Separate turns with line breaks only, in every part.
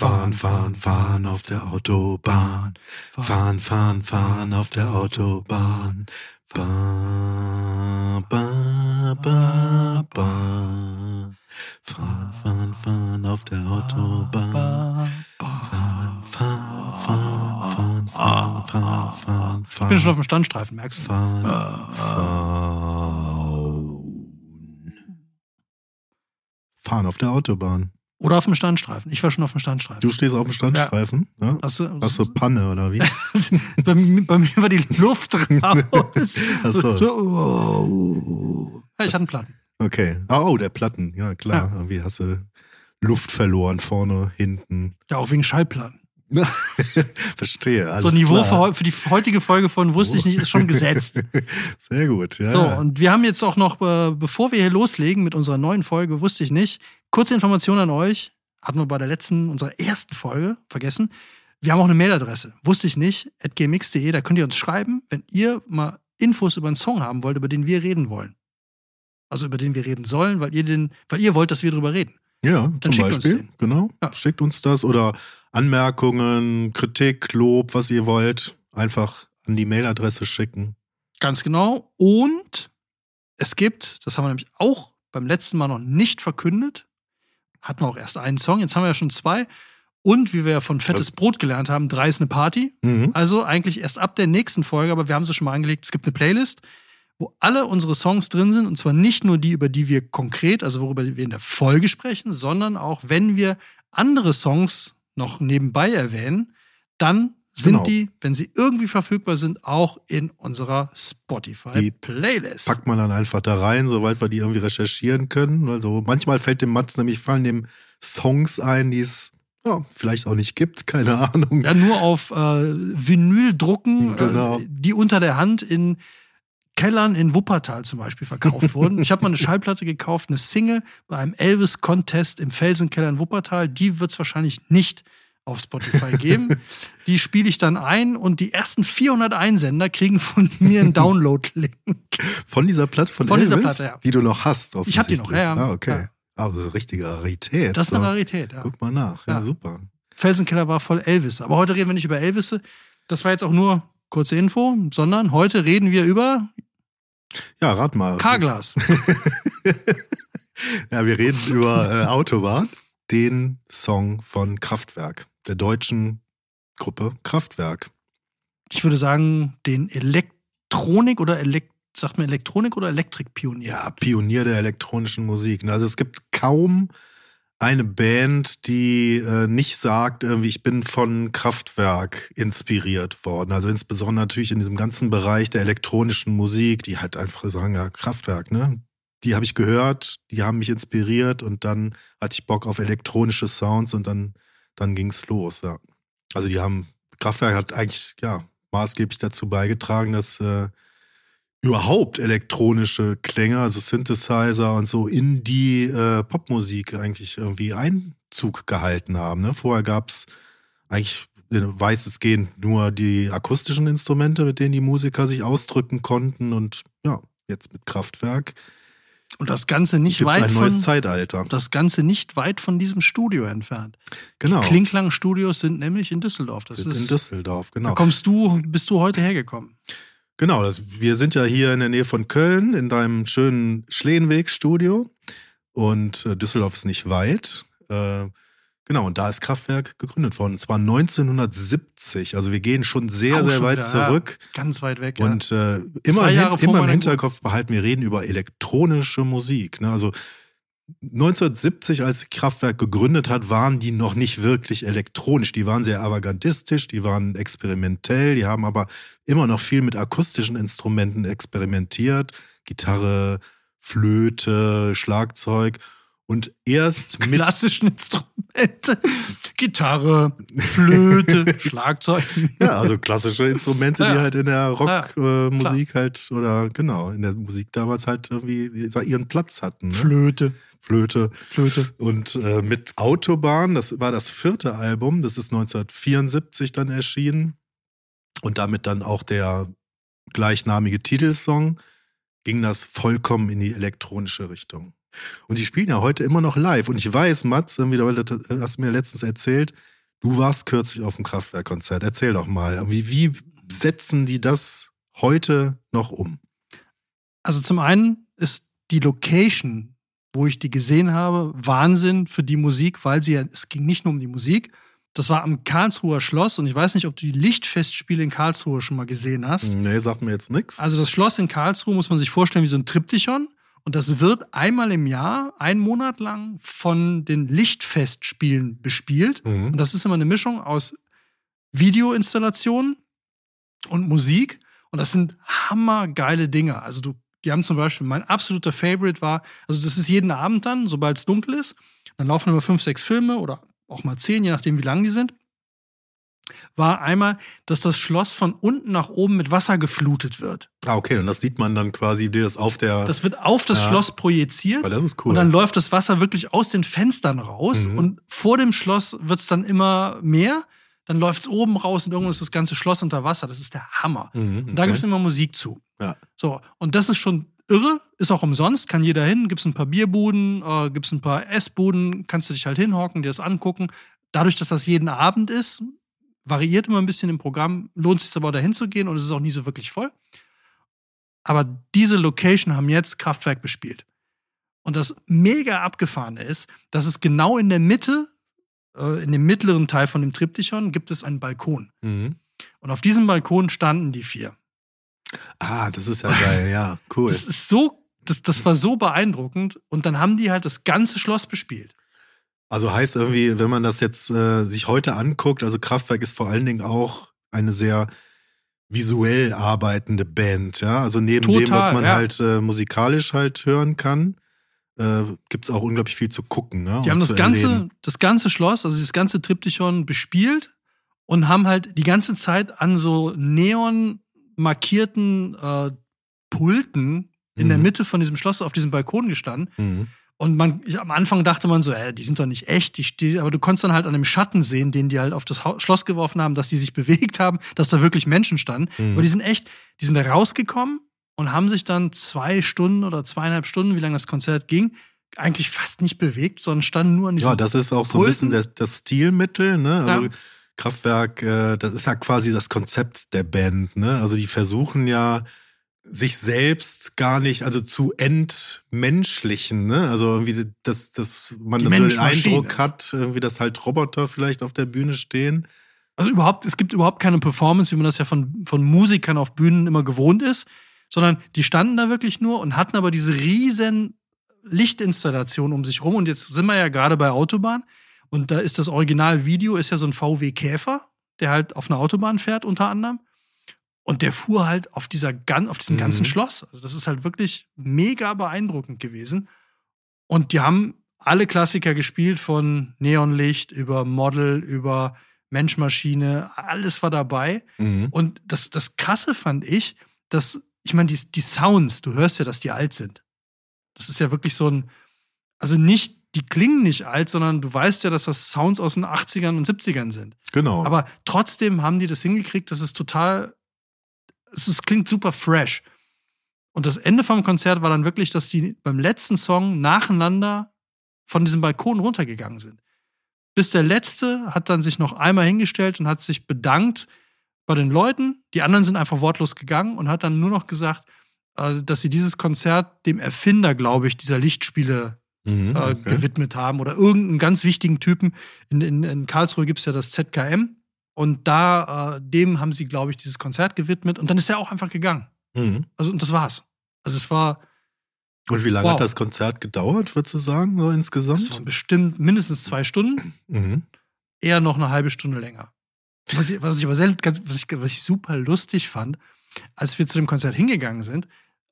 Fahren, fahren, fahren auf der Autobahn. Fahren, fahren, fahren auf der Autobahn. Ba, ba, ba, ba. Fahren, fahren, fahren auf der Autobahn. Fahren, fahren, fahren, fahren, fahren, fahren, fahren,
Ich bin schon auf dem Standstreifen, merkst du?
fahren, fahren. Fahren auf der Autobahn.
Oder auf dem Standstreifen. Ich war schon auf dem Standstreifen.
Du stehst auf dem Standstreifen? Ja.
Hast du,
Hast du Panne oder wie?
bei, mir- bei mir war die Luft raus.
Ach so.
oh. ja, ich hatte einen Platten.
Okay. Ah, Oh, der Platten. Ja, klar. Irgendwie hast du Luft verloren, vorne, hinten.
Ja, auch wegen Schallplatten.
Verstehe. Alles
so Niveau für, für die heutige Folge von Wusste ich nicht ist schon gesetzt.
Sehr gut, ja.
So, und wir haben jetzt auch noch, äh, bevor wir hier loslegen mit unserer neuen Folge, wusste ich nicht, kurze Information an euch, hatten wir bei der letzten, unserer ersten Folge vergessen. Wir haben auch eine Mailadresse, wusste ich nicht, at gmx.de, da könnt ihr uns schreiben, wenn ihr mal Infos über einen Song haben wollt, über den wir reden wollen. Also über den wir reden sollen, weil ihr den, weil ihr wollt, dass wir drüber reden.
Ja, zum
schickt uns
Beispiel. Genau.
Ja.
Schickt uns das oder Anmerkungen, Kritik, Lob, was ihr wollt. Einfach an die Mailadresse schicken.
Ganz genau. Und es gibt, das haben wir nämlich auch beim letzten Mal noch nicht verkündet, hatten wir auch erst einen Song, jetzt haben wir ja schon zwei. Und wie wir ja von Fettes Brot gelernt haben, drei ist eine Party.
Mhm.
Also eigentlich erst ab der nächsten Folge, aber wir haben sie schon mal angelegt. Es gibt eine Playlist, wo alle unsere Songs drin sind. Und zwar nicht nur die, über die wir konkret, also worüber wir in der Folge sprechen, sondern auch, wenn wir andere Songs noch nebenbei erwähnen, dann sind
Genau.
die, wenn sie irgendwie verfügbar sind, auch in unserer Spotify-Playlist.
Packt man dann einfach da rein, soweit wir die irgendwie recherchieren können. Also manchmal fällt dem Mats nämlich, fallen dem Songs ein, die es ja, vielleicht auch nicht gibt, keine Ahnung.
Ja, nur auf äh, Vinyl drucken,
Genau.
äh, die unter der Hand in Kellern in Wuppertal zum Beispiel verkauft wurden. Ich habe mal eine Schallplatte gekauft, eine Single bei einem Elvis-Contest im Felsenkeller in Wuppertal. Die wird es wahrscheinlich nicht auf Spotify geben. die spiele ich dann ein und die ersten 400 Einsender kriegen von mir einen Download-Link.
Von dieser Platte, von,
Von dieser
Elvis,
Platte, ja.
die du noch hast.
Ich hab die noch, ja.
Ah, okay.
Ja.
Also richtige Rarität.
Das ist eine. Rarität, ja.
Guck mal nach. Ja,
Ja.
super.
Felsenkeller war voll Elvis. Aber heute reden wir nicht über Elvisse. Das war jetzt auch nur kurze Info, sondern heute reden wir über
Ja, rat mal.
Carglass.
Ja, wir reden über äh, Autobahn, den Song von Kraftwerk, der deutschen Gruppe Kraftwerk.
ich würde sagen, den Elektronik oder Elekt sagt man Elektronik oder Elektrikpionier?
Ja, Pionier der elektronischen Musik. Also es gibt kaum eine Band, die äh, nicht sagt, irgendwie, ich bin von Kraftwerk inspiriert worden. Also insbesondere natürlich in diesem ganzen Bereich der elektronischen Musik, die halt einfach sagen, ja, Kraftwerk, ne? Die habe ich gehört, die haben mich inspiriert und dann hatte ich Bock auf elektronische Sounds und dann, dann ging's los, ja. Also die haben, Kraftwerk hat eigentlich, ja, maßgeblich dazu beigetragen, dass äh, überhaupt elektronische Klänge, also Synthesizer und so in die äh, Popmusik eigentlich irgendwie Einzug gehalten haben. Ne? Vorher gab's eigentlich äh, weitestgehend nur die akustischen Instrumente, mit denen die Musiker sich ausdrücken konnten und ja, jetzt mit Kraftwerk
Und das Ganze nicht weit
ein neues
von
Zeitalter.
das Ganze nicht weit von diesem Studio entfernt.
Genau.
Klingklang Studios sind nämlich in Düsseldorf. Das
Sind
ist
in Düsseldorf, genau.
Da kommst du, bist du heute hergekommen?
Genau, das, wir sind ja hier in der Nähe von Köln in deinem schönen Schlehenweg-Studio und äh, Düsseldorf ist nicht weit. Äh, genau, und da ist Kraftwerk gegründet worden. Und zwar 1970. Also wir gehen schon sehr,
Auch
sehr
schon
weit
wieder,
zurück.
Ja, ganz weit weg.
Und äh, immer, im, immer im Hinterkopf behalten, wir reden über elektronische Musik. Ne? Also 1970, als Kraftwerk gegründet hat, waren die noch nicht wirklich elektronisch. Die waren sehr avantgardistisch, die waren experimentell, die haben aber immer noch viel mit akustischen Instrumenten experimentiert. Gitarre, Flöte, Schlagzeug. Und erst mit.
Klassischen Instrumente. Gitarre, Flöte, Schlagzeug.
Ja, also klassische Instrumente, die
Ja.
halt in der
Ja,
Rockmusik halt, oder genau, in der Musik damals halt irgendwie ihren Platz hatten. Ne?
Flöte,
Flöte.
Flöte.
Und äh, mit Autobahn, das war das vierte Album, das ist 1974 dann erschienen. Und damit dann auch der gleichnamige Titelsong, ging das vollkommen in die elektronische Richtung. Und die spielen ja heute immer noch live. Und ich weiß, Mats, du das hast du mir letztens erzählt, du warst kürzlich auf dem Kraftwerkkonzert. Erzähl doch mal, wie, wie setzen die das heute noch um?
Also zum einen ist die Location, wo ich die gesehen habe, Wahnsinn für die Musik, weil sie ja, es ging nicht nur um die Musik. Das war am Karlsruher Schloss und ich weiß nicht, ob du die Lichtfestspiele in Karlsruhe schon mal gesehen hast.
Nee, sagt mir jetzt nichts.
Also das Schloss in Karlsruhe muss man sich vorstellen wie so ein Triptychon. Und das wird einmal im Jahr, einen Monat lang, von den Lichtfestspielen bespielt.
Mhm.
Und das ist immer eine Mischung aus Videoinstallationen und Musik. Und das sind hammergeile Dinge. Also du, die haben zum Beispiel, mein absoluter Favorite war, also das ist jeden Abend dann, sobald es dunkel ist. Dann laufen immer fünf, sechs Filme oder auch mal zehn, je nachdem, wie lang die sind. War einmal, dass das Schloss von unten nach oben mit Wasser geflutet wird.
Ah, okay, und das sieht man dann quasi das auf der.
Das wird auf das
Ja.
Schloss projiziert.
Aber das ist cool.
Und dann läuft das Wasser wirklich aus den Fenstern raus.
Mhm.
Und vor dem Schloss wird es dann immer mehr. Dann läuft es oben raus und irgendwann ist das ganze Schloss unter Wasser. Das ist der Hammer.
Mhm,
Und da
okay.
gibt es immer Musik zu.
Ja.
So, und das ist schon irre, ist auch umsonst, kann jeder hin. Gibt es ein paar Bierbuden, äh, gibt es ein paar Essbuden, kannst du dich halt hinhocken, dir das angucken. Dadurch, dass das jeden Abend ist, variiert immer ein bisschen im Programm, lohnt es sich aber dahin zu gehen und es ist auch nie so wirklich voll. Aber diese Location haben jetzt Kraftwerk bespielt. Und das mega abgefahrene ist, dass es genau in der Mitte, äh, in dem mittleren Teil von dem Triptychon, gibt es einen Balkon.
Mhm.
Und auf diesem Balkon standen die vier.
Ah, das ist ja geil, ja, cool.
Das ist so, das, das war so beeindruckend. Und dann haben die halt das ganze Schloss bespielt.
Also heißt irgendwie, wenn man das jetzt äh, sich heute anguckt, also Kraftwerk ist vor allen Dingen auch eine sehr visuell arbeitende Band, ja. Also neben dem,
Total,
was man
ja.
halt äh, musikalisch halt hören kann, äh, gibt es auch unglaublich viel zu gucken. Ne?
Die haben das ganze,
erleben.
das ganze Schloss, also das ganze Triptychon bespielt und haben halt die ganze Zeit an so neon markierten äh, Pulten in der
Mhm.
Mitte von diesem Schloss auf diesem Balkon gestanden.
Mhm.
Und man, ich, am Anfang dachte man so, äh, die sind doch nicht echt, die stehen, aber du konntest dann halt an dem Schatten sehen, den die halt auf das Hau- Schloss geworfen haben, dass die sich bewegt haben, dass da wirklich Menschen standen.
Mhm.
Aber die sind echt, die sind da rausgekommen und haben sich dann zwei Stunden oder zweieinhalb Stunden, wie lange das Konzert ging, eigentlich fast nicht bewegt, sondern standen nur an diesem
Ja, das ist auch so ein bisschen
Pulten.
das, Stilmittel, ne? Also
Ja.
Kraftwerk, äh, das ist ja quasi das Konzept der Band, ne? Also die versuchen ja sich selbst gar nicht, also zu entmenschlichen, ne? Also irgendwie, dass, dass man so den. Eindruck hat, irgendwie, dass halt Roboter vielleicht auf der Bühne stehen.
Also überhaupt, es gibt überhaupt keine Performance, wie man das ja von, von Musikern auf Bühnen immer gewohnt ist, sondern die standen da wirklich nur und hatten aber diese riesen Lichtinstallation um sich rum. Und jetzt sind wir ja gerade bei Autobahn und da ist das Originalvideo, ist ja so ein VW Käfer, der halt auf einer Autobahn fährt unter anderem. Und der fuhr halt auf, dieser, auf diesem
Mhm.
ganzen Schloss. Also das ist halt wirklich mega beeindruckend gewesen. Und die haben alle Klassiker gespielt, von Neonlicht über Model, über Mensch-Maschine, alles war dabei.
Mhm.
Und das, das Krasse fand ich, dass, ich meine, die, die Sounds, du hörst ja, dass die alt sind. Das ist ja wirklich so ein, also nicht, die klingen nicht alt, sondern du weißt ja, dass das Sounds aus den 80ern und 70ern sind.
Genau.
Aber trotzdem haben die das hingekriegt, dass es total, es ist, klingt super fresh. Und das Ende vom Konzert war dann wirklich, dass die beim letzten Song nacheinander von diesem Balkon runtergegangen sind. Bis der letzte hat dann sich noch einmal hingestellt und hat sich bedankt bei den Leuten. Die anderen sind einfach wortlos gegangen und hat dann nur noch gesagt, äh, dass sie dieses Konzert dem Erfinder, glaube ich, dieser Lichtspiele
Mhm,
äh,
okay.
gewidmet haben oder irgendeinen ganz wichtigen Typen. In, in, in Karlsruhe gibt es ja das ZKM und da, äh, dem haben sie, glaube ich, dieses Konzert gewidmet und dann ist er auch einfach gegangen.
Mhm.
Also, und das war's. Also, es war
Und wie lange
Wow.
hat das Konzert gedauert, würdest du sagen, so
Das
insgesamt?
waren bestimmt mindestens zwei Stunden,
Mhm.
eher noch eine halbe Stunde länger. Was ich, was ich aber sehr, was ich, was ich super lustig fand, als wir zu dem Konzert hingegangen sind,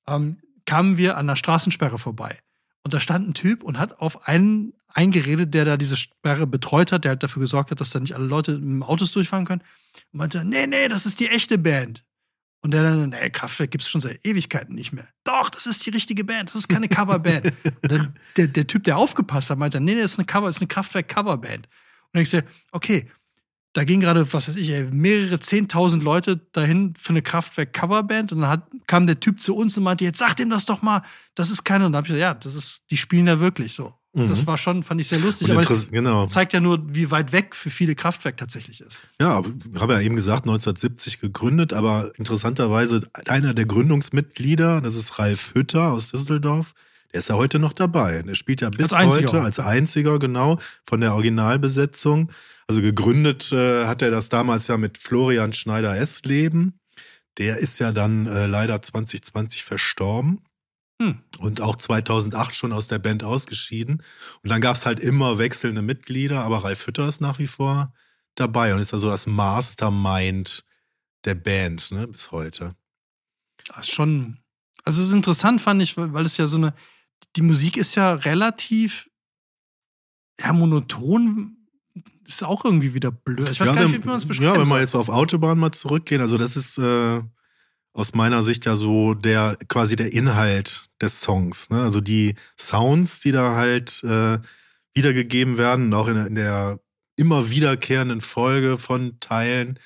ähm, kamen wir an der Straßensperre vorbei. Und da stand ein Typ und hat auf einen eingeredet, der da diese Sperre betreut hat, der halt dafür gesorgt hat, dass da nicht alle Leute mit Autos durchfahren können. Und meinte, nee, nee, das ist die echte Band. Und der dann, nee, Kraftwerk gibt's schon seit Ewigkeiten nicht mehr. Doch, das ist die richtige Band, das ist keine Coverband. und dann, der, der Typ, der aufgepasst hat, meinte, nee, nee, das ist eine Cover, das ist eine Kraftwerk-Coverband. Und dann ich so, okay, da gingen gerade, was weiß ich, ey, mehrere zehntausend Leute dahin für eine Kraftwerk-Coverband und dann hat, kam der Typ zu uns und meinte, jetzt sag dem das doch mal, das ist keine. Und dann hab ich gesagt, ja, das ist, die spielen da wirklich so.
Mhm.
Das war schon, fand ich sehr lustig, aber
genau.
zeigt ja nur, wie weit weg für viele Kraftwerk tatsächlich ist.
Ja, ich habe ja eben gesagt, 1970 gegründet, aber interessanterweise einer der Gründungsmitglieder, das ist Ralf Hütter aus Düsseldorf, der ist ja heute noch dabei. Der spielt ja bis
Als
heute als einziger, genau, von der Originalbesetzung. Also gegründet äh, hat er das damals ja mit Florian Schneider-Essleben. Der ist ja dann äh, leider 2020 verstorben.
Hm.
Und auch 2008 schon aus der Band ausgeschieden. Und dann gab es halt immer wechselnde Mitglieder, aber Ralf Hütter ist nach wie vor dabei und ist also das Mastermind der Band, ne, bis heute.
Das ist schon, also es ist interessant, fand ich, weil, weil es ja so eine, die Musik ist ja relativ, ja, monoton, ist auch irgendwie wieder blöd. Ich weiß
ja,
gar nicht,
wenn-
wie man es beschreiben
Ja, wenn wir jetzt auf Autobahn mal zurückgehen, also das ist äh, aus meiner Sicht ja so der quasi der Inhalt des Songs. Ne? Also die Sounds, die da halt äh, wiedergegeben werden, und auch in der, in der immer wiederkehrenden Folge von Teilen,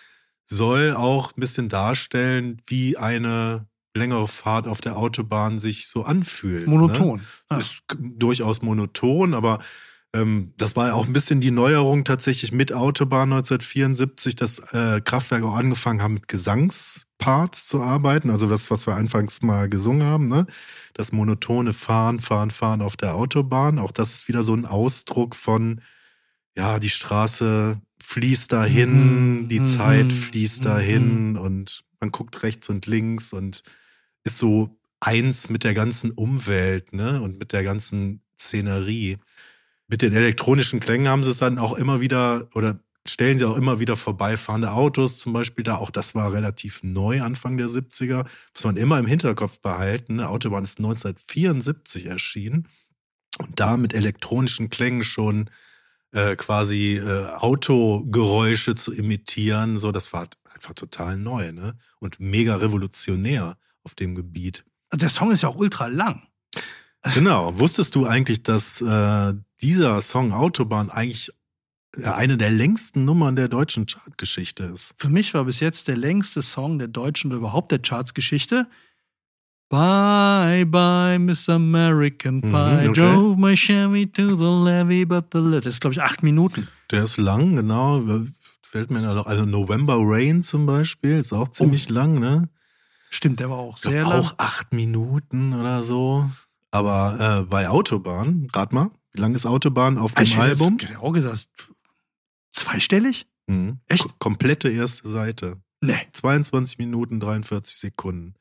soll auch ein bisschen darstellen, wie eine längere Fahrt auf der Autobahn sich so anfühlt. Ne?
Monoton. Ja.
Ist durchaus monoton, aber ähm, das war ja auch ein bisschen die Neuerung tatsächlich mit Autobahn 1974, dass äh, Kraftwerke auch angefangen haben, mit Gesangsparts zu arbeiten. Also das, was wir anfangs mal gesungen haben, ne? Das monotone Fahren, Fahren, Fahren auf der Autobahn. Auch das ist wieder so ein Ausdruck von, ja, die Straße fließt dahin,
Mhm,
die
mhm,
Zeit fließt
mhm.
dahin und man guckt rechts und links und ist so eins mit der ganzen Umwelt, ne? Und mit der ganzen Szenerie. Mit den elektronischen Klängen haben sie es dann auch immer wieder oder stellen sie auch immer wieder vorbeifahrende Autos, zum Beispiel da. Auch das war relativ neu, Anfang der 70er. Muss man immer im Hinterkopf behalten. Ne? Autobahn ist 1974 erschienen und da mit elektronischen Klängen schon äh, quasi äh, Autogeräusche zu imitieren, so das war einfach total neu, ne? Und mega revolutionär auf dem Gebiet.
Der Song ist ja auch ultra lang.
Genau. Wusstest du eigentlich, dass äh, dieser Song Autobahn eigentlich äh, eine der längsten Nummern der deutschen Chartgeschichte ist?
Für mich war bis jetzt der längste Song der deutschen oder überhaupt der Charts-Geschichte. Bye, bye, Miss American Pie.
Mhm, okay.
Drove my Chevy to the levee, but the lit. Das ist, glaube ich, acht Minuten.
Der ist lang, genau. Fällt mir noch, also November Rain zum Beispiel, ist auch ziemlich lang, ne?
Stimmt, der war auch
Ich glaub,
sehr lang.
auch acht Minuten oder so. Aber äh, bei Autobahn, rat mal, wie lang ist Autobahn auf dem
Ich
Album?
jetzt auch gesagt, zweistellig?
Mhm.
Echt?
K- Komplette erste Seite.
Nee.
22 Minuten 43 Sekunden.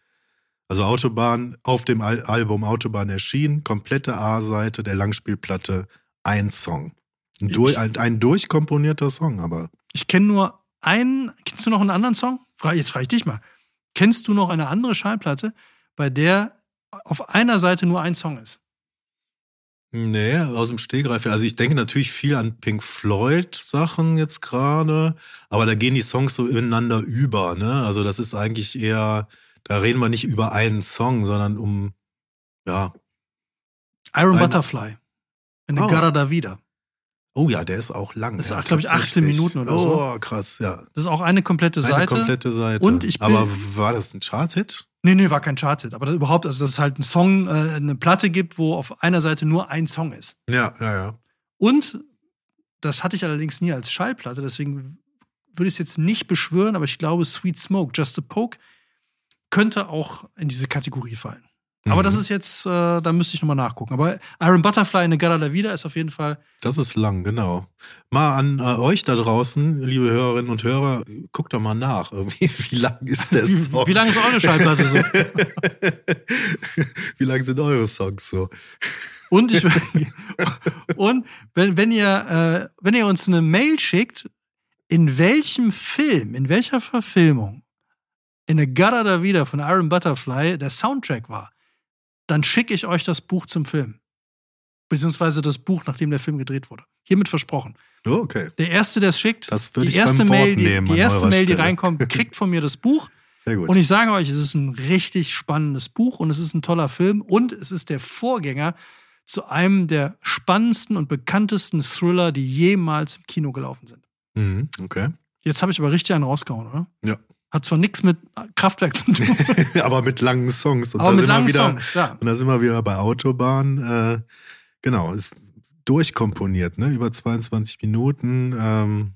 Also Autobahn auf dem Al Album Autobahn erschienen, komplette A-Seite der Langspielplatte, ein Song. Ein,
Ich-
durch, ein, ein durchkomponierter Song, aber
Ich kenne nur einen. Kennst du noch einen anderen Song? Jetzt frage ich dich mal. Kennst du noch eine andere Schallplatte, bei der auf einer Seite nur ein Song ist?
nee, aus dem Stehgreif. Also ich denke natürlich viel an Pink Floyd Sachen jetzt gerade, aber da gehen die Songs so ineinander über, ne? Also das ist eigentlich eher, da reden wir nicht über einen Song, sondern um, ja,
Iron Butterfly. Eine
Oh.
Gara da wieder.
Oh ja, der ist auch lang.
Das ist,
ja,
glaub ich, 18
tatsächlich.
Minuten oder so.
Oh, krass, ja.
Das ist auch eine komplette
Eine
Seite.
komplette Seite.
Und ich bin-
Aber war das ein Chart-Hit?
Nee, nee, war kein Charthit. Aber überhaupt, also dass es halt einen Song, äh, eine Platte gibt, wo auf einer Seite nur ein Song ist.
Ja, ja, ja.
Und das hatte ich allerdings nie als Schallplatte, deswegen würde ich es jetzt nicht beschwören, aber ich glaube, Sweet Smoke, Just a Poke, könnte auch in diese Kategorie fallen. Aber
Mhm.
das ist jetzt, äh, da müsste ich nochmal nachgucken. Aber Iron Butterfly in the Gala da Vida ist auf jeden Fall.
Das ist lang, genau. Mal an äh, euch da draußen, liebe Hörerinnen und Hörer, guckt doch mal nach. Irgendwie, wie lang ist der
Wie,
Song?
wie lang ist eure Schallplatte so?
wie lang sind eure Songs so?
Und ich und wenn, wenn ihr äh, wenn ihr uns eine Mail schickt, in welchem Film, in welcher Verfilmung in A Gada da Vida von Iron Butterfly der Soundtrack war, dann schicke ich euch das Buch zum Film. Beziehungsweise das Buch, nachdem der Film gedreht wurde. Hiermit versprochen.
Oh, okay.
Der erste, der es schickt,
Das
die
ich
erste Mail, die,
nehmen
die erste Mail, die reinkommt, kriegt von mir das Buch.
Sehr gut.
Und ich sage euch, es ist ein richtig spannendes Buch und es ist ein toller Film und es ist der Vorgänger zu einem der spannendsten und bekanntesten Thriller, die jemals im Kino gelaufen sind.
mhm, okay.
Jetzt habe ich aber richtig einen rausgehauen, oder?
Ja.
Hat zwar nichts mit Kraftwerk zu tun,
aber mit langen Songs. Und
aber
da
mit
sind wir
langen
wieder,
Songs, ja.
Und da sind wir wieder bei Autobahn. Äh, genau, ist durchkomponiert, ne? Über 22 Minuten. Ähm,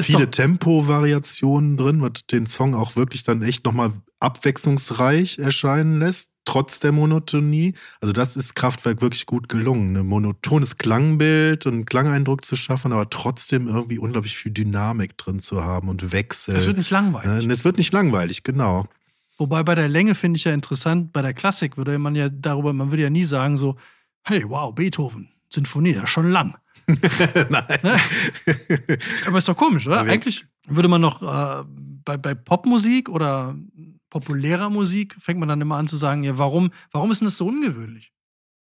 viele Tempo-Variationen drin, was den Song auch wirklich dann echt nochmal abwechslungsreich erscheinen lässt, trotz der Monotonie. Also das ist Kraftwerk wirklich gut gelungen, ein monotones Klangbild und Klangeindruck zu schaffen, aber trotzdem irgendwie unglaublich viel Dynamik drin zu haben und Wechsel.
es wird nicht langweilig.
Ne? Es wird nicht langweilig, genau.
Wobei bei der Länge finde ich ja interessant, bei der Klassik würde man ja darüber, man würde ja nie sagen so, hey, wow, Beethoven, Sinfonie, ist schon lang.
Nein.
Aber ist doch komisch, oder? Eigentlich würde man noch äh, bei, bei Popmusik oder populärer Musik fängt man dann immer an zu sagen, ja, warum, warum ist denn das so ungewöhnlich?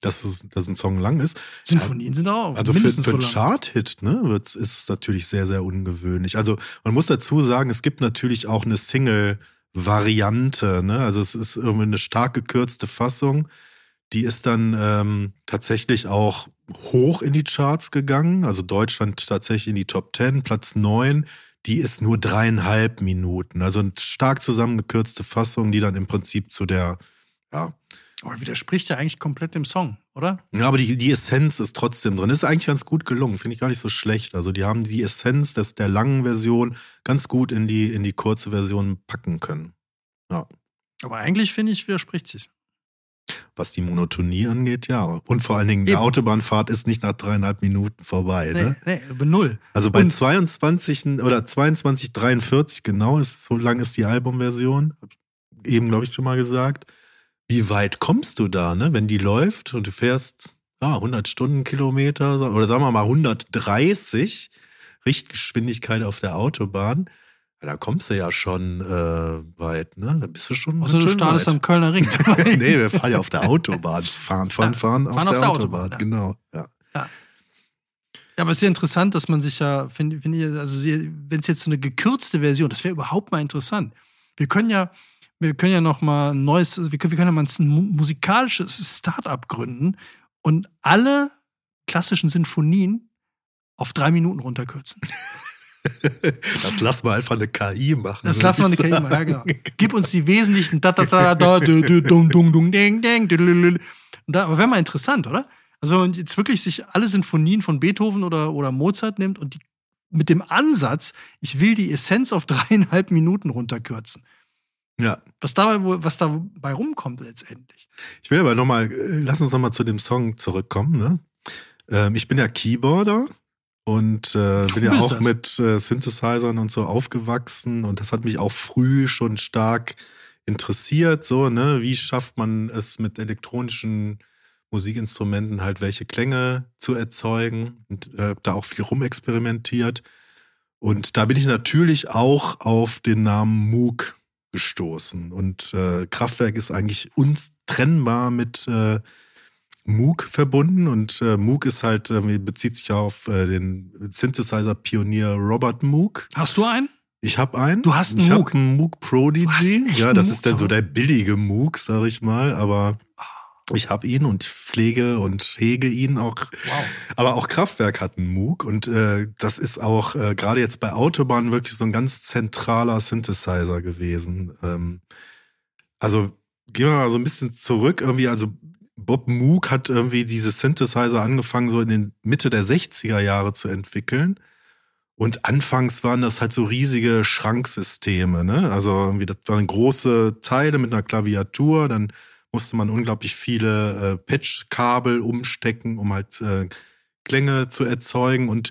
dass, es, dass ein Song lang ist.
Sinfonien sind auch
Also für, für einen
so.
Chart-Hit ne, ist es natürlich sehr, sehr ungewöhnlich. Also man muss dazu sagen, es gibt natürlich auch eine Single-Variante. Ne? Also es ist irgendwie eine stark gekürzte Fassung. Die ist dann ähm, tatsächlich auch hoch in die Charts gegangen. Also Deutschland tatsächlich in die Top 10, Platz 9. Die ist nur dreieinhalb Minuten. Also eine stark zusammengekürzte Fassung, die dann im Prinzip zu der, ja,
Aber widerspricht ja eigentlich komplett dem Song, oder?
ja, aber die, die Essenz ist trotzdem drin. Ist eigentlich ganz gut gelungen, finde ich gar nicht so schlecht. Also die haben die Essenz des, der langen Version ganz gut in die, in die kurze Version packen können.
Aber eigentlich finde ich, widerspricht sich.
Was die Monotonie angeht, ja. Und vor allen Dingen, die
Eben.
Autobahnfahrt ist nicht nach dreieinhalb Minuten vorbei.
Nee,
Ne?
nee, null.
Also bei
Und-
22 oder 22,43 genau, ist, so lang ist die Albumversion. Eben, glaube ich, schon mal gesagt. Wie weit kommst du da, ne? wenn die läuft und du fährst ja, 100 Stundenkilometer oder sagen wir mal 130 Richtgeschwindigkeit auf der Autobahn? Ja, da kommst du ja schon äh, weit, ne? Da bist du schon.
Außer du startest
weit.
am Kölner Ring.
nee, wir fahren ja auf der Autobahn. Fahren, fahren,
Ja,
fahren, auf,
fahren
der
auf der
Autobahn.
Autobahn, ja.
Genau. Ja.
Ja, aber es ist ja interessant, dass man sich ja, finde find ich, also wenn es jetzt so eine gekürzte Version, das wäre überhaupt mal interessant. Wir können ja, wir können ja noch mal ein neues, wir können, wir können ja mal ein mu- musikalisches Start-up gründen und alle klassischen Sinfonien auf drei Minuten runterkürzen.
Das lassen wir einfach eine KI machen.
Das lassen wir eine KI machen, ja, genau. Gib uns die wesentlichen da da da da dü, dü, dung dung dung ding ding dü, lü, lü. Und da, aber wäre mal interessant, oder? Also und jetzt wirklich sich alle Sinfonien von Beethoven oder, oder Mozart nimmt und die mit dem Ansatz, ich will die Essenz auf dreieinhalb Minuten runterkürzen.
Ja.
Was dabei was dabei rumkommt letztendlich.
Ich will aber nochmal, lass uns nochmal zu dem Song zurückkommen. Ne? Ähm, ich bin ja Keyboarder und äh, bin ja auch
das.
mit äh, Synthesizern und so aufgewachsen und das hat mich auch früh schon stark interessiert. So, ne? Wie schafft man es mit elektronischen Musikinstrumenten halt welche Klänge zu erzeugen und äh, da auch viel rumexperimentiert. Und da bin ich natürlich auch auf den Namen Moog gestoßen. Und äh, Kraftwerk ist eigentlich untrennbar mit äh, Moog verbunden. Und äh, Moog ist halt, äh, bezieht sich ja auf äh, den Synthesizer-Pionier Robert Moog.
Hast du einen?
Ich habe einen.
Du hast einen
ich
Moog?
hab einen Moog Prodigy. Ja, das
Moog
ist
zu
so der billige Moog, sag ich mal. Aber ich habe ihn und pflege und hege ihn auch.
Wow.
Aber auch Kraftwerk hat einen Moog und äh, das ist auch äh, gerade jetzt bei Autobahn wirklich so ein ganz zentraler Synthesizer gewesen. Ähm, also gehen wir mal so ein bisschen zurück. Irgendwie, also Bob Moog hat irgendwie diese Synthesizer angefangen, so in den Mitte der 60er Jahre zu entwickeln. Und anfangs waren das halt so riesige Schranksysteme, ne? Also irgendwie, das waren große Teile mit einer Klaviatur, dann musste man unglaublich viele äh, Patchkabel umstecken, um halt äh, Klänge zu erzeugen. Und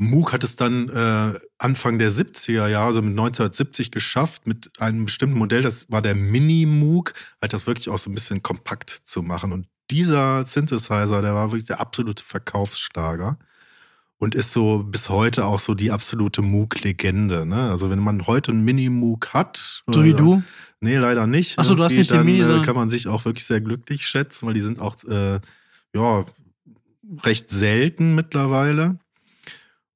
Moog hat es dann äh, Anfang der 70er Jahre, also mit 1970 geschafft, mit einem bestimmten Modell, das war der Mini-Moog, halt das wirklich auch so ein bisschen kompakt zu machen. Und dieser Synthesizer, der war wirklich der absolute Verkaufsschlager und ist so bis heute auch so die absolute Moog-Legende. Ne? Also wenn man heute einen Mini-Moog hat,
So wie du.
Nee, leider nicht.
Ach so, du hast nicht den
dann,
Mini,
äh, kann man sich auch wirklich sehr glücklich schätzen, weil die sind auch äh, ja recht selten mittlerweile.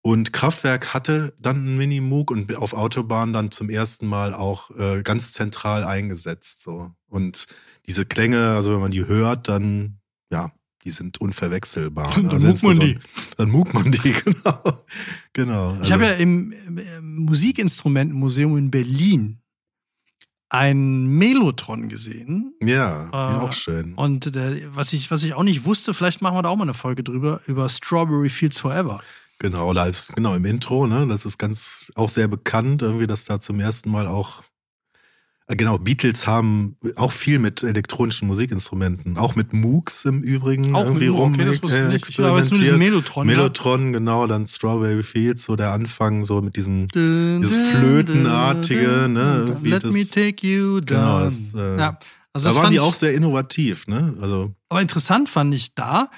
Und Kraftwerk hatte dann einen Mini-Moog und auf Autobahnen dann zum ersten Mal auch äh, ganz zentral eingesetzt. So. Und diese Klänge, also wenn man die hört, dann, ja, die sind unverwechselbar.
Dann
Also
muckt man die.
Dann muckt man die, genau. genau.
Ich habe ja im, Musikinstrumentenmuseum in Berlin ein Melotron gesehen.
ja,
Äh,
auch schön.
Und der, was, ich, was ich auch nicht wusste, vielleicht machen wir da auch mal eine Folge drüber, über Strawberry Fields Forever.
Genau, da ist, genau, im Intro, ne, das ist ganz, auch sehr bekannt, irgendwie, dass da zum ersten Mal auch, äh, genau, Beatles haben auch viel mit elektronischen Musikinstrumenten, auch mit Moogs im Übrigen
Auch
irgendwie
mit
rum
okay, das
äh,
nicht. Ich habe jetzt nur diesen
experimentiert.
Melotron. ja.
Melotron, genau, dann Strawberry Fields, so der Anfang, so mit diesem, dieses Flötenartige, ne, irgendwie
Let
das-
me take you down.
Genau, das, äh,
ja, also
da waren die auch sehr innovativ, ne, also,
Aber interessant fand ich da,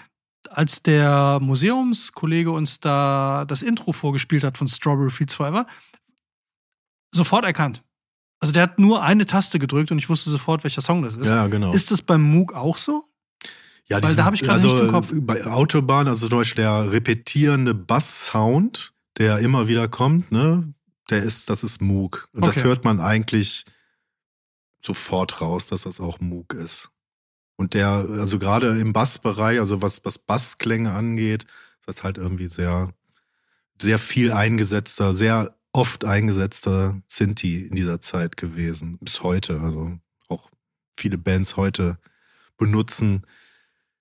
als der Museumskollege uns da das Intro vorgespielt hat von Strawberry Fields Forever, sofort erkannt. Also der hat nur eine Taste gedrückt und ich wusste sofort, welcher Song das ist.
ja, genau.
Ist das beim Moog auch so?
Ja,
Weil da hab ich gerade
also,
nichts im Kopf.
Bei Autobahn, also zum Beispiel der repetierende Bass-Sound, der immer wieder kommt, ne, der ist, das ist Moog. Und das
Okay.
hört man eigentlich sofort raus, dass das auch Moog ist. Und der, also gerade im Bassbereich, also was, was Bassklänge angeht, ist das halt irgendwie sehr, sehr viel eingesetzter, sehr oft eingesetzter Sinti in dieser Zeit gewesen. Bis heute. Also auch viele Bands heute benutzen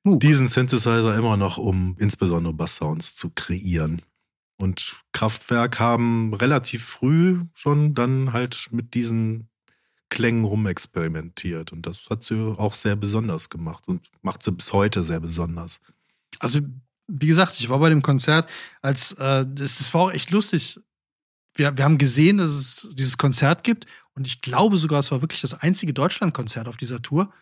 Moog.
diesen Synthesizer immer noch, um insbesondere Basssounds zu kreieren. Und Kraftwerk haben relativ früh schon dann halt mit diesen Klängen rumexperimentiert. Und das hat sie auch sehr besonders gemacht und macht sie bis heute sehr besonders.
Also, wie gesagt, ich war bei dem Konzert, als äh, das, das war auch echt lustig. Wir, wir haben gesehen, dass es dieses Konzert gibt und ich glaube sogar, es war wirklich das einzige Deutschlandkonzert auf dieser Tour.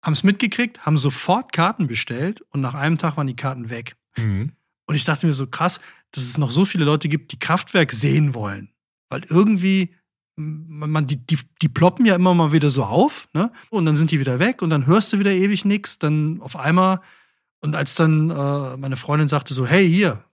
Haben es mitgekriegt, haben sofort Karten bestellt und nach einem Tag waren die Karten weg. Und ich dachte mir so krass, dass es noch so viele Leute gibt, die Kraftwerk sehen wollen. Weil irgendwie, man, die, die, die ploppen ja immer mal wieder so auf, ne? Und dann sind die wieder weg und dann hörst du wieder ewig nichts. Dann auf einmal, und als dann äh, meine Freundin sagte so, hey, hier,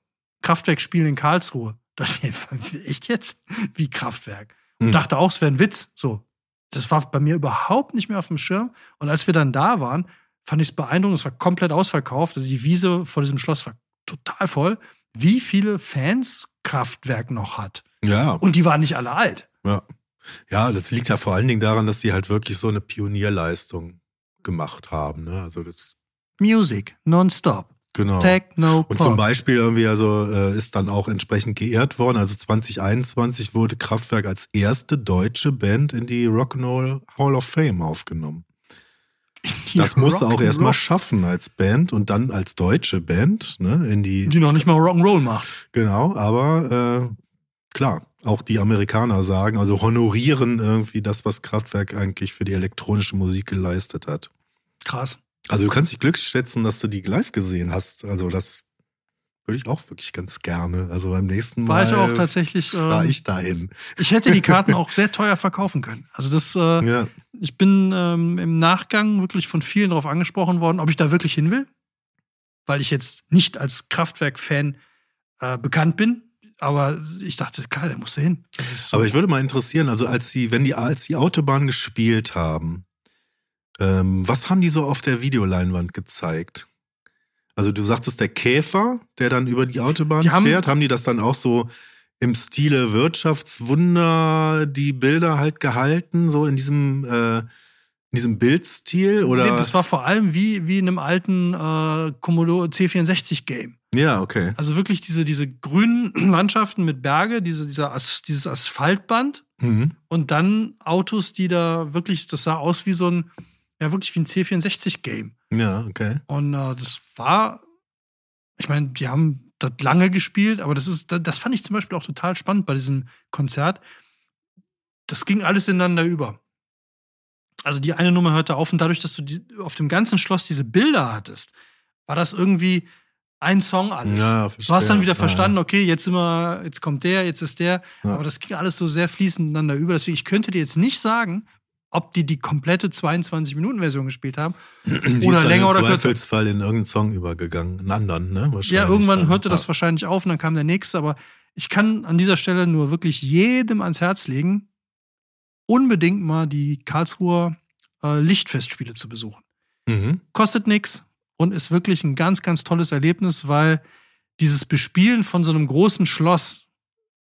Kraftwerk spielen in Karlsruhe. Da dachte ich, echt jetzt? Wie Kraftwerk? Und
Hm.
dachte auch, es wäre ein Witz. So. Das war bei mir überhaupt nicht mehr auf dem Schirm. Und als wir dann da waren, fand ich es beeindruckend. Es war komplett ausverkauft. Also die Wiese vor diesem Schloss war total voll. Wie viele Fans Kraftwerk noch hat.
Ja,
Und die waren nicht alle alt.
Ja. Ja, das liegt ja vor allen Dingen daran, dass die halt wirklich so eine Pionierleistung gemacht haben. Ne? Also das,
Music, nonstop.
genau.
Techno,
Und zum. Beispiel irgendwie also äh, ist dann auch entsprechend geehrt worden. Also 2021 wurde Kraftwerk als erste deutsche Band in die Rock'n'Roll Hall of Fame aufgenommen.
Die
Das musste auch erstmal schaffen als Band und dann als deutsche Band, ne, in die,
Die noch nicht mal Rock'n'Roll macht.
genau, aber äh, klar, auch die Amerikaner sagen, also honorieren irgendwie das, was Kraftwerk eigentlich für die elektronische Musik geleistet hat.
Krass.
Also du kannst dich glücklich schätzen, dass du die live gesehen hast. Also das würde ich auch wirklich ganz gerne. Also beim nächsten
War
Mal
ich auch tatsächlich,
fahr
äh,
ich dahin.
Ich hätte die Karten auch sehr teuer verkaufen können. Also das, äh,
Ja.
ich bin ähm, im Nachgang wirklich von vielen darauf angesprochen worden, ob ich da wirklich hin will. Weil ich jetzt nicht als Kraftwerk-Fan äh, bekannt bin. Aber ich dachte, klar, der musste hin. So.
Aber ich würde mal interessieren, also als die, wenn die, als die Autobahn gespielt haben, ähm, was haben die so auf der Videoleinwand gezeigt? Also du sagtest der Käfer, der dann über die Autobahn
Die haben-
fährt, haben die das dann auch so im Stile Wirtschaftswunder die Bilder halt gehalten, so in diesem, äh, in diesem Bildstil? Oder?
Nee, das war vor allem wie, wie in einem alten äh, Commodore C64-Game.
ja, okay.
Also wirklich diese, diese grünen Landschaften mit Berge, diese, dieser As dieses Asphaltband
Mhm.
und dann Autos, die da wirklich, das sah aus wie so ein, ja wirklich wie ein C64-Game.
Ja, okay.
Und äh, das war, ich meine, die haben das lange gespielt, aber das ist, das, das fand ich zum Beispiel auch total spannend bei diesem Konzert. Das ging alles ineinander über. Also die eine Nummer hörte auf und dadurch, dass du die, auf dem ganzen Schloss diese Bilder hattest, war das irgendwie ein Song alles.
Ja,
du hast dann wieder verstanden, okay, jetzt immer, jetzt kommt der, jetzt ist der.
Ja.
Aber das ging alles so sehr fließend ineinander über. Deswegen, ich könnte dir jetzt nicht sagen, ob die die komplette 22-Minuten-Version gespielt haben.
Die
Oder
ist dann
länger
im
oder kürzer.
Zweifelsfall in irgendeinen Song übergegangen. Einen anderen, ne?
Ja, irgendwann
dann.
hörte das wahrscheinlich auf und dann kam der nächste. Aber ich kann an dieser Stelle nur wirklich jedem ans Herz legen, unbedingt mal die Karlsruher äh, Lichtfestspiele zu besuchen.
Mhm.
Kostet nichts und ist wirklich ein ganz, ganz tolles Erlebnis, weil dieses Bespielen von so einem großen Schloss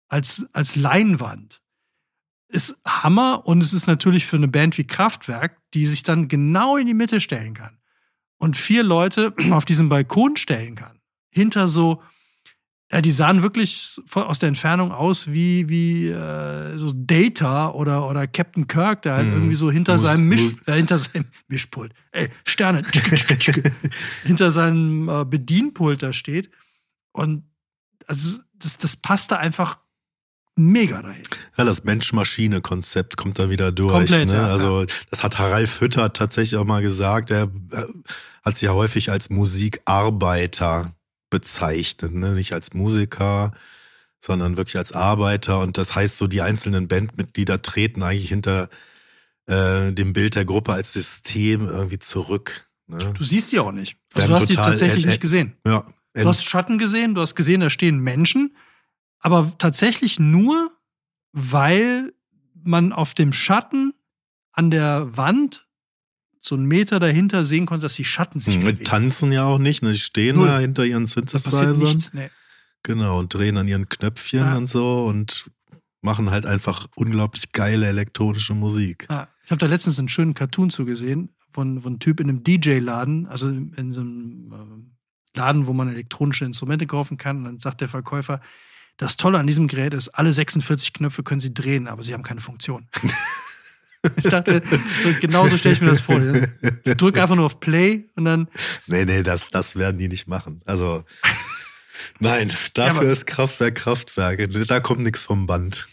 als, als Leinwand ist Hammer und es ist natürlich für eine Band wie Kraftwerk, die sich dann genau in die Mitte stellen kann und vier Leute auf diesen Balkon stellen kann. Hinter so, ja, die sahen wirklich aus der Entfernung aus wie, wie äh, so Data oder, oder Captain Kirk, der halt
Mhm.
irgendwie so hinter
Muss-
seinem Misch,
muss-
äh, hinter seinem Mischpult, ey, Sterne, tschicke, tschicke, tschicke, hinter seinem äh, Bedienpult da steht. Und also das, das passt da einfach mega dahin.
Ja, das Mensch-Maschine-Konzept kommt da wieder durch.
Komplett,
ne?
ja,
also, das hat Harald Fütter tatsächlich auch mal gesagt. Er äh, hat sich ja häufig als Musikarbeiter bezeichnet, ne? nicht als Musiker, sondern wirklich als Arbeiter. Und das heißt, so die einzelnen Bandmitglieder treten eigentlich hinter äh, dem Bild der Gruppe als System irgendwie zurück. Ne?
Du siehst die auch nicht. Also du hast die
total
tatsächlich nicht gesehen.
Ja,
Du hast Schatten gesehen, du hast gesehen, da stehen Menschen, aber tatsächlich nur, weil man auf dem Schatten an der Wand so einen Meter dahinter sehen konnte, dass die Schatten sich
Hm,
bewegen.
tanzen ja auch nicht, ne? die stehen
Null.
da hinter ihren Synthesizern.
Nee.
Genau, und drehen an ihren Knöpfchen
Ja.
und so und machen halt einfach unglaublich geile elektronische Musik.
Ja, ich habe da letztens einen schönen Cartoon zugesehen von, von einem Typ in einem DJ-Laden, also in so einem ähm, Laden, wo man elektronische Instrumente kaufen kann. Und dann sagt der Verkäufer, das Tolle an diesem Gerät ist, alle 46 Knöpfe können Sie drehen, aber sie haben keine Funktion. ich dachte, so- genauso stelle ich mir das vor. Ich drücke einfach nur auf Play und dann,
Nee, nee, das, das werden die nicht machen. Also, nein, dafür
aber-
ist Kraftwerk Kraftwerke. Da kommt nichts vom Band.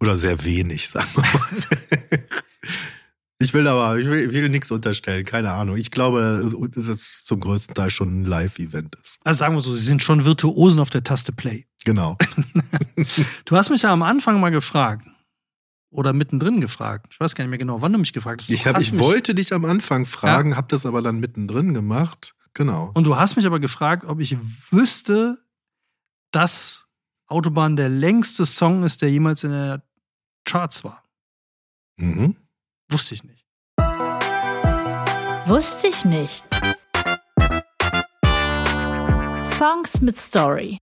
Oder sehr wenig, sagen wir mal. Ich will aber, ich will, will nichts unterstellen, keine Ahnung. Ich glaube, dass es zum größten Teil schon ein Live-Event ist.
also sagen wir so, sie sind schon Virtuosen auf der Taste Play.
Genau.
Du hast mich ja am Anfang mal gefragt. Oder mittendrin gefragt. Ich weiß gar nicht mehr genau, wann du mich gefragt hast. Du
Ich, hab,
hast
ich
mich-
wollte dich am Anfang fragen, hab das aber dann mittendrin gemacht. Genau.
Und du hast mich aber gefragt, ob ich wüsste, dass Autobahn der längste Song ist, der jemals in der Charts war.
Mhm.
Wusste ich nicht.
Wusste ich nicht. Songs mit Story.